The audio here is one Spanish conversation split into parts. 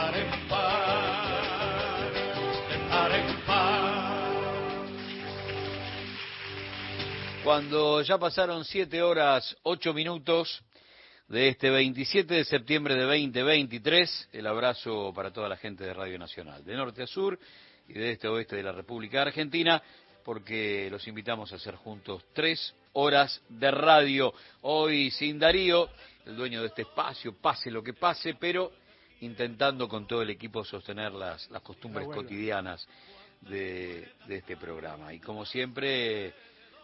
par en par. Cuando ya pasaron 7 horas 8 minutos de este 27 de septiembre de 2023, el abrazo para toda la gente de Radio Nacional, de norte a sur y de este a oeste de la República Argentina, porque los invitamos a hacer juntos tres horas de radio. Hoy sin Darío, el dueño de este espacio, pase lo que pase, pero intentando con todo el equipo sostener las, las costumbres cotidianas de, de este programa. Y como siempre,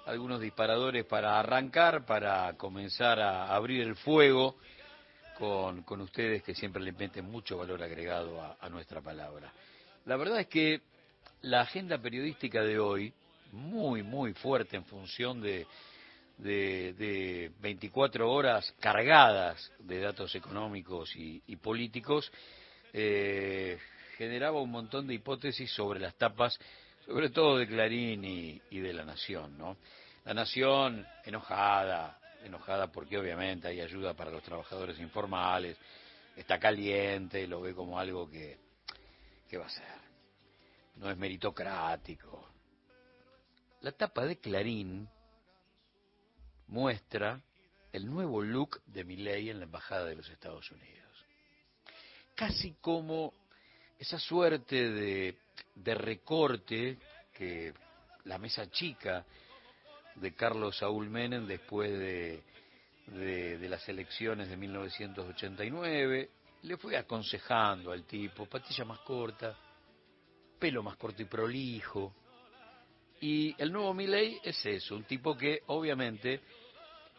algunos disparadores para arrancar, para comenzar a abrir el fuego con, con ustedes que siempre le meten mucho valor agregado a, a nuestra palabra. La verdad es que la agenda periodística de hoy, muy, muy fuerte en función de, de, de 24 horas cargadas de datos económicos y, políticos, eh, generaba un montón de hipótesis sobre las tapas, sobre todo de Clarín y, y de La Nación, ¿no? La Nación enojada, enojada porque obviamente hay ayuda para los trabajadores informales, está caliente, lo ve como algo que, que va a ser. No es meritocrático. La tapa de Clarín muestra el nuevo look de Milley en la Embajada de los Estados Unidos. Casi como esa suerte de, recorte que la mesa chica de Carlos Saúl Menem después de, de, de, las elecciones de 1989. Le fue aconsejando al tipo, patilla más corta, pelo más corto y prolijo. Y el nuevo Milley es eso, un tipo que obviamente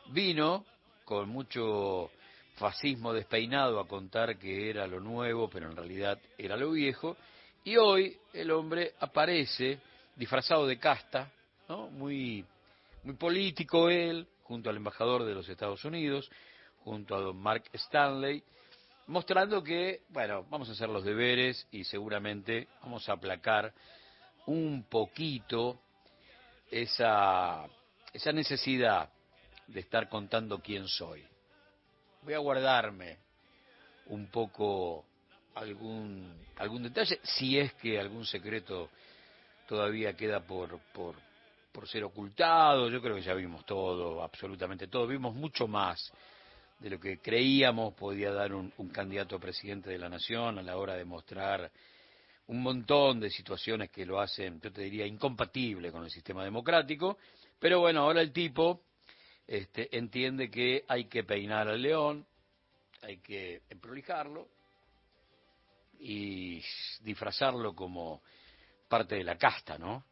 vino con mucho fascismo despeinado a contar que era lo nuevo, pero en realidad era lo viejo. Y hoy el hombre aparece disfrazado de casta, ¿no? Muy muy político él, junto al embajador de los Estados Unidos, junto a don Mark Stanley, mostrando que, bueno, vamos a hacer los deberes y seguramente vamos a aplacar un poquito esa, esa necesidad de estar contando quién soy. Voy a guardarme un poco algún, algún detalle, si es que algún secreto todavía queda por, por, por ser ocultado, yo creo que ya vimos todo, absolutamente todo, vimos mucho más de lo que creíamos. Podía dar un, un, candidato a presidente de la nación a la hora de mostrar un montón de situaciones que lo hacen, yo te diría, incompatible con el sistema democrático, pero bueno, ahora el tipo este, entiende que hay que peinar al león, hay que emprolijarlo y disfrazarlo como parte de la casta, ¿no?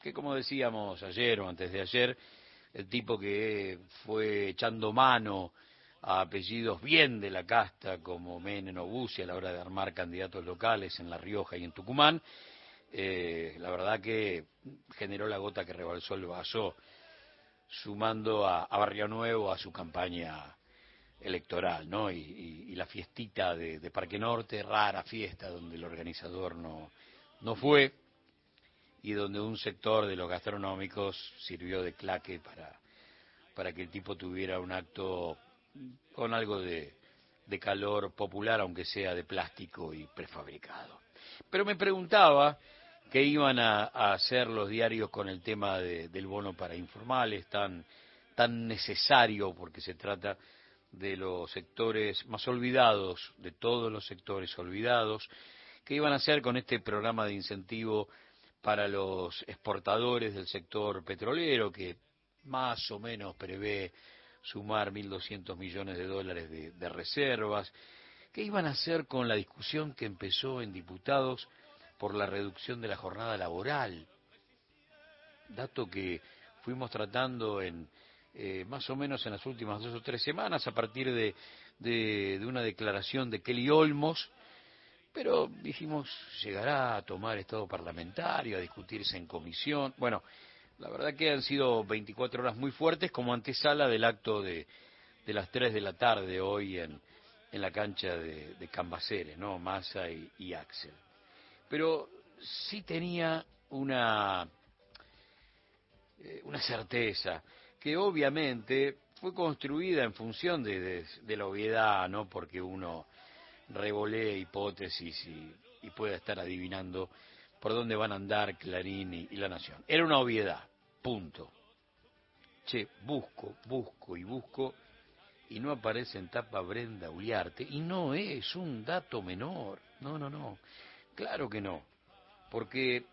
que como decíamos ayer o antes de ayer, el tipo que fue echando mano a apellidos bien de la casta como Menem o Bussi a la hora de armar candidatos locales en La Rioja y en Tucumán, eh, la verdad que generó la gota que rebalsó el vaso, sumando a, Barrio Nuevo a su campaña electoral, ¿no? Y la fiestita de, de, Parque Norte, rara fiesta donde el organizador no, no fue y donde un sector de los gastronómicos sirvió de claque para, para que el tipo tuviera un acto con algo de, de calor popular, aunque sea de plástico y prefabricado. Pero me preguntaba qué iban a, hacer los diarios con el tema de, del bono para informales, tan, tan necesario porque se trata de los sectores más olvidados, de todos los sectores olvidados, qué iban a hacer con este programa de incentivo para los exportadores del sector petrolero, que más o menos prevé sumar 1.200 millones de dólares de, reservas. ¿Qué iban a hacer con la discusión que empezó en diputados por la reducción de la jornada laboral? Dato que fuimos tratando en eh, más o menos en las últimas dos o tres semanas a partir de, de, de una declaración de Kelly Olmos, pero dijimos, llegará a tomar estado parlamentario, a discutirse en comisión. Bueno, la verdad que han sido 24 horas muy fuertes como antesala del acto de, de las 3 de la tarde hoy en, en la cancha de, de Cambaceres, ¿no? Massa y, Axel. Pero sí tenía una, eh, una certeza que obviamente fue construida en función de, de, la obviedad, ¿no? Porque uno revolee hipótesis y, y pueda estar adivinando por dónde van a andar Clarín y La Nación. Era una obviedad, punto. Che, busco, busco y busco y no aparece en tapa Brenda Uliarte y no es un dato menor, no, no, no, claro que no, porque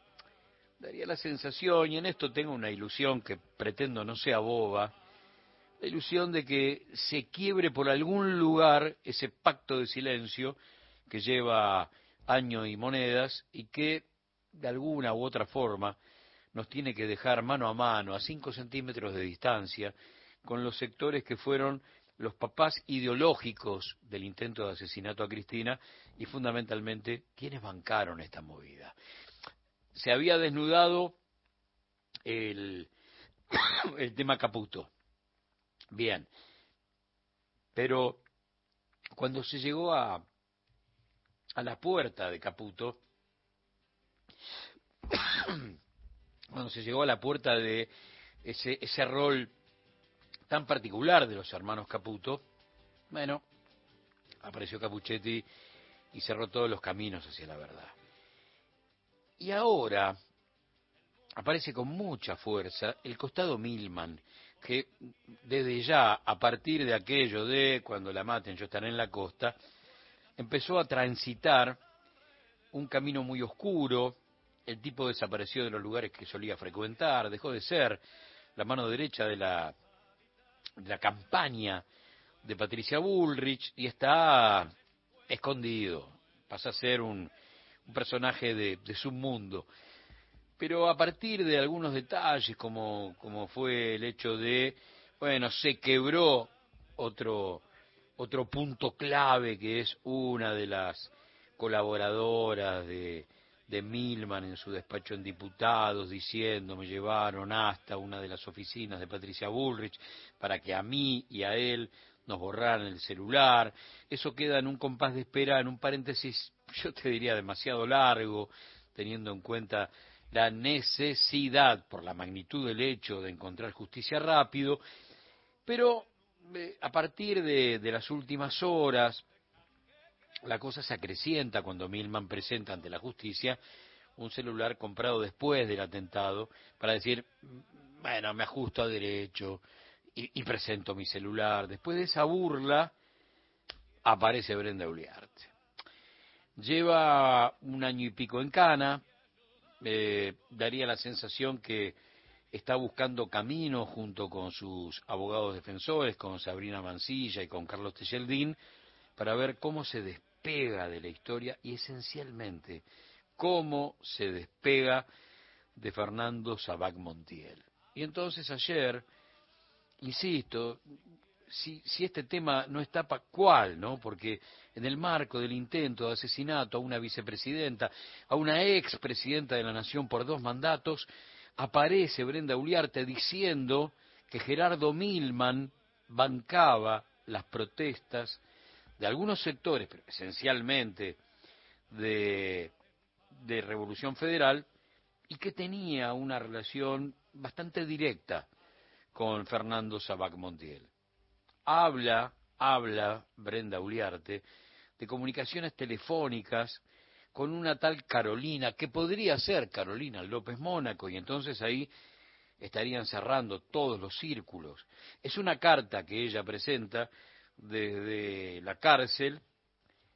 daría la sensación, y en esto tengo una ilusión que pretendo no sea boba, la ilusión de que se quiebre por algún lugar ese pacto de silencio que lleva años y monedas y que de alguna u otra forma nos tiene que dejar mano a mano, a cinco centímetros de distancia, con los sectores que fueron los papás ideológicos del intento de asesinato a Cristina y fundamentalmente quienes bancaron esta movida. Se había desnudado el, el tema Caputo. Bien, pero cuando se llegó a, a la puerta de Caputo, cuando se llegó a la puerta de ese, ese rol tan particular de los hermanos Caputo, bueno, apareció Capuchetti y cerró todos los caminos hacia la verdad. Y ahora aparece con mucha fuerza el costado Milman, que desde ya, a partir de aquello de cuando la maten yo estaré en la costa, empezó a transitar un camino muy oscuro, el tipo desapareció de los lugares que solía frecuentar, dejó de ser la mano derecha de la, de la campaña de Patricia Bullrich y está escondido, pasa a ser un, un personaje de, de su mundo. Pero a partir de algunos detalles, como, como fue el hecho de, bueno, se quebró otro, otro punto clave que es una de las colaboradoras de, de Milman en su despacho en diputados diciendo me llevaron hasta una de las oficinas de Patricia Bullrich para que a mí y a él nos borraran el celular. Eso queda en un compás de espera, en un paréntesis, yo te diría demasiado largo, teniendo en cuenta la necesidad, por la magnitud del hecho, de encontrar justicia rápido, pero eh, a partir de, de las últimas horas, la cosa se acrecienta cuando Milman presenta ante la justicia un celular comprado después del atentado para decir, bueno, me ajusto a derecho y, presento mi celular. Después de esa burla aparece Brenda Uliarte. Lleva un año y pico en Cana, eh, daría la sensación que está buscando camino junto con sus abogados defensores, con Sabrina Mancilla y con Carlos Techeldín, para ver cómo se de la historia y esencialmente cómo se despega de Fernando Sabac Montiel. Y entonces ayer, insisto, si, si este tema no está para cuál, ¿no? Porque en el marco del intento de asesinato a una vicepresidenta, a una expresidenta de la Nación por dos mandatos, aparece Brenda Uliarte diciendo que Gerardo Milman bancaba las protestas de algunos sectores, pero esencialmente de, de Revolución Federal, y que tenía una relación bastante directa con Fernando Sabac Montiel. Habla, habla Brenda Uliarte de comunicaciones telefónicas con una tal Carolina, que podría ser Carolina López Mónaco, y entonces ahí estarían cerrando todos los círculos. Es una carta que ella presenta desde la cárcel,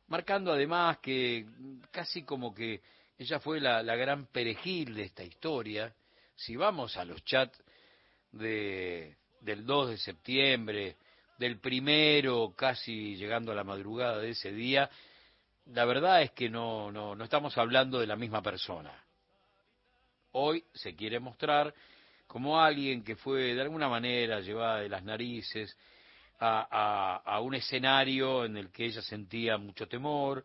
marcando además que casi como que ella fue la, la gran perejil de esta historia. Si vamos a los chats de, del 2 de septiembre, del primero, casi llegando a la madrugada de ese día, la verdad es que no, no, no estamos hablando de la misma persona. Hoy se quiere mostrar como alguien que fue de alguna manera llevada de las narices a, a, un escenario en el que ella sentía mucho temor,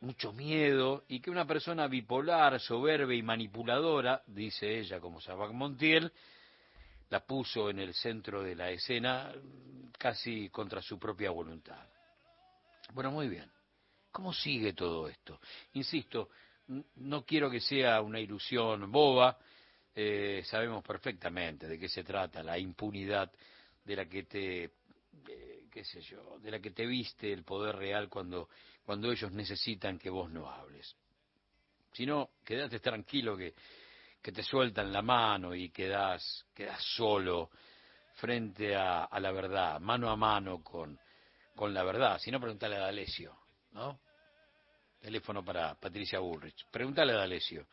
mucho miedo, y que una persona bipolar, soberbia y manipuladora, dice ella como Sabac Montiel, la puso en el centro de la escena casi contra su propia voluntad. Bueno, muy bien. ¿Cómo sigue todo esto? Insisto, no quiero que sea una ilusión boba, eh, sabemos perfectamente de qué se trata, la impunidad de la que te, qué sé yo, de la que te viste el poder real cuando, cuando ellos necesitan que vos no hables. Si no, quédate tranquilo que, que te sueltan la mano y quedas, quedas solo frente a, la verdad, mano a mano con, con la verdad. Si no, pregúntale a D'Alessio, ¿no? Teléfono para Patricia Bullrich. Pregúntale a D'Alessio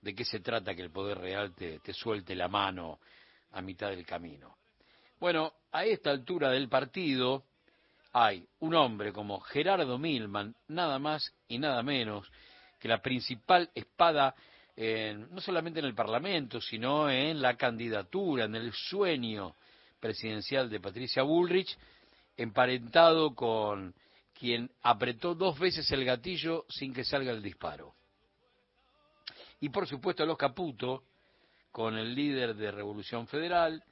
de qué se trata que el poder real te, te suelte la mano a mitad del camino. Bueno, a esta altura del partido hay un hombre como Gerardo Milman, nada más y nada menos que la principal espada en- no solamente en el Parlamento, sino en la candidatura, en el sueño presidencial de Patricia Bullrich, emparentado con quien apretó dos veces el gatillo sin que salga el disparo. Y por supuesto los Caputo, con el líder de Revolución Federal,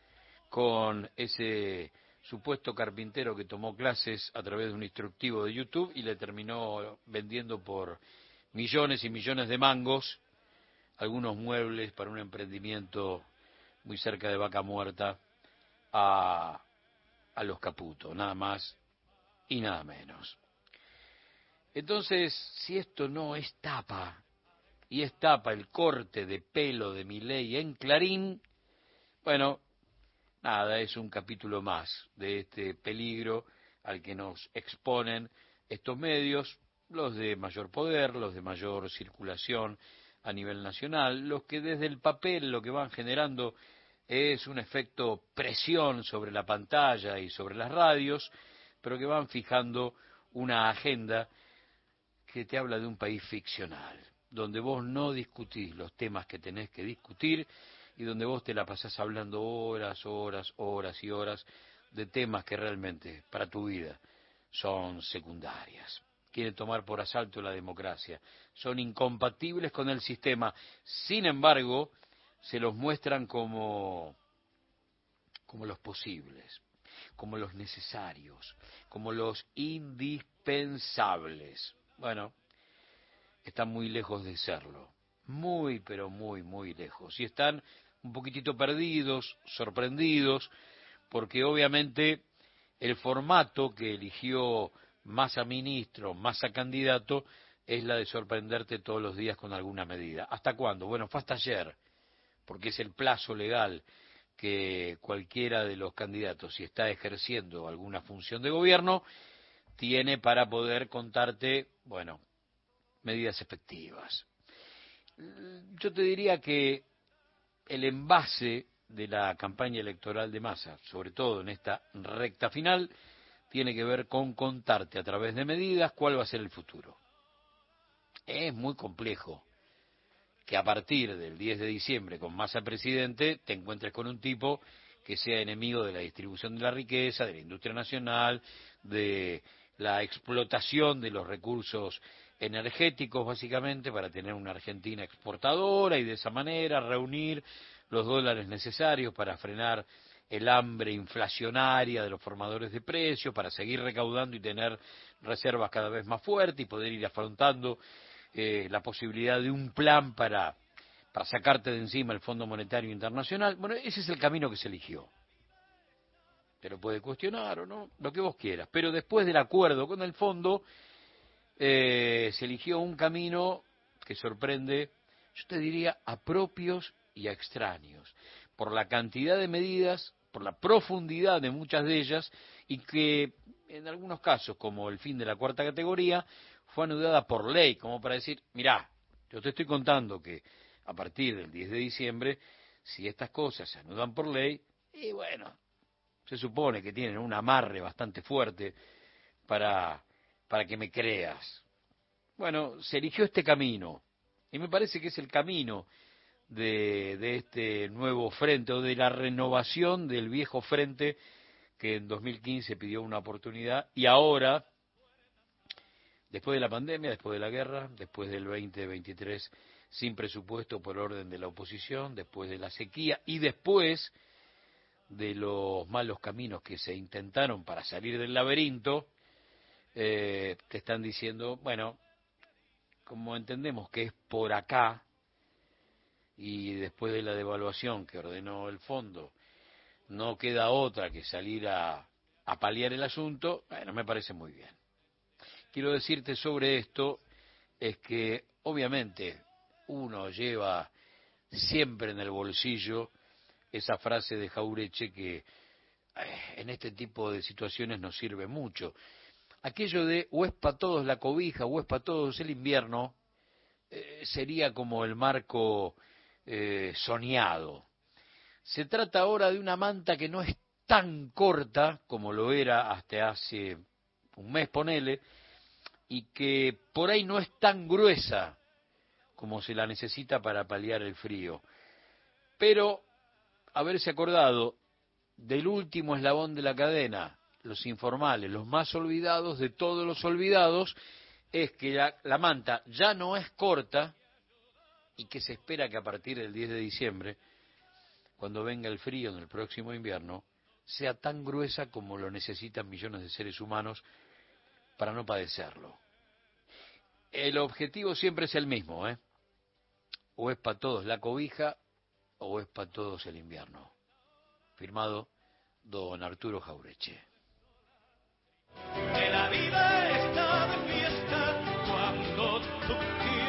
con ese supuesto carpintero que tomó clases a través de un instructivo de YouTube y le terminó vendiendo por millones y millones de mangos algunos muebles para un emprendimiento muy cerca de Vaca Muerta a, a los Caputo, nada más y nada menos. Entonces, si esto no es tapa, y es tapa el corte de pelo de mi ley en Clarín, bueno, nada, es un capítulo más de este peligro al que nos exponen estos medios, los de mayor poder, los de mayor circulación a nivel nacional, los que desde el papel lo que van generando es un efecto presión sobre la pantalla y sobre las radios, pero que van fijando una agenda que te habla de un país ficcional, donde vos no discutís los temas que tenés que discutir y donde vos te la pasás hablando horas, horas, horas y horas de temas que realmente para tu vida son secundarias. Quieren tomar por asalto la democracia, son incompatibles con el sistema. Sin embargo, se los muestran como, como los posibles, como los necesarios, como los indispensables. Bueno, están muy lejos de serlo, muy, pero muy, muy lejos. Y están un poquitito perdidos, sorprendidos, porque obviamente el formato que eligió Massa ministro, Massa candidato, es la de sorprenderte todos los días con alguna medida. ¿Hasta cuándo? Bueno, fue hasta ayer, porque es el plazo legal que cualquiera de los candidatos, si está ejerciendo alguna función de gobierno, tiene para poder contarte, bueno, medidas efectivas. Yo te diría que el envase de la campaña electoral de masa, sobre todo en esta recta final, tiene que ver con contarte a través de medidas cuál va a ser el futuro. Es muy complejo que a partir del 10 de diciembre con masa presidente te encuentres con un tipo que sea enemigo de la distribución de la riqueza, de la industria nacional, de la explotación de los recursos energéticos básicamente para tener una Argentina exportadora y de esa manera reunir los dólares necesarios para frenar el hambre inflacionaria de los formadores de precios, para seguir recaudando y tener reservas cada vez más fuertes y poder ir afrontando eh, la posibilidad de un plan para, para sacarte de encima el Fondo Monetario Internacional. Bueno, ese es el camino que se eligió. Te lo puede cuestionar o no, lo que vos quieras. Pero después del acuerdo con el fondo, eh, se eligió un camino que sorprende, yo te diría, a propios y a extraños, por la cantidad de medidas, por la profundidad de muchas de ellas, y que en algunos casos, como el fin de la cuarta categoría, fue anudada por ley, como para decir, mirá, yo te estoy contando que a partir del 10 de diciembre, si estas cosas se anudan por ley, y bueno, se supone que tienen un amarre bastante fuerte para, para que me creas. Bueno, se eligió este camino, y me parece que es el camino de, de este nuevo frente o de la renovación del viejo frente que en 2015 pidió una oportunidad y ahora, después de la pandemia, después de la guerra, después del 2023 sin presupuesto por orden de la oposición, después de la sequía y después de los malos caminos que se intentaron para salir del laberinto, eh, te están diciendo, bueno, como entendemos que es por acá, y después de la devaluación que ordenó el fondo, no queda otra que salir a, a paliar el asunto, bueno, me parece muy bien. Quiero decirte sobre esto es que obviamente uno lleva siempre en el bolsillo esa frase de Jaureche que eh, en este tipo de situaciones nos sirve mucho. Aquello de o es para todos la cobija o es para todos el invierno eh, sería como el marco eh, soñado. Se trata ahora de una manta que no es tan corta como lo era hasta hace un mes, ponele, y que por ahí no es tan gruesa como se la necesita para paliar el frío. Pero haberse acordado del último eslabón de la cadena, los informales, los más olvidados de todos los olvidados, es que la, manta ya no es corta y que se espera que a partir del 10 de diciembre, cuando venga el frío en el próximo invierno, sea tan gruesa como lo necesitan millones de seres humanos para no padecerlo. El objetivo siempre es el mismo, ¿eh? O es para todos la cobija o es para todos el invierno. Firmado don Arturo Jaureche.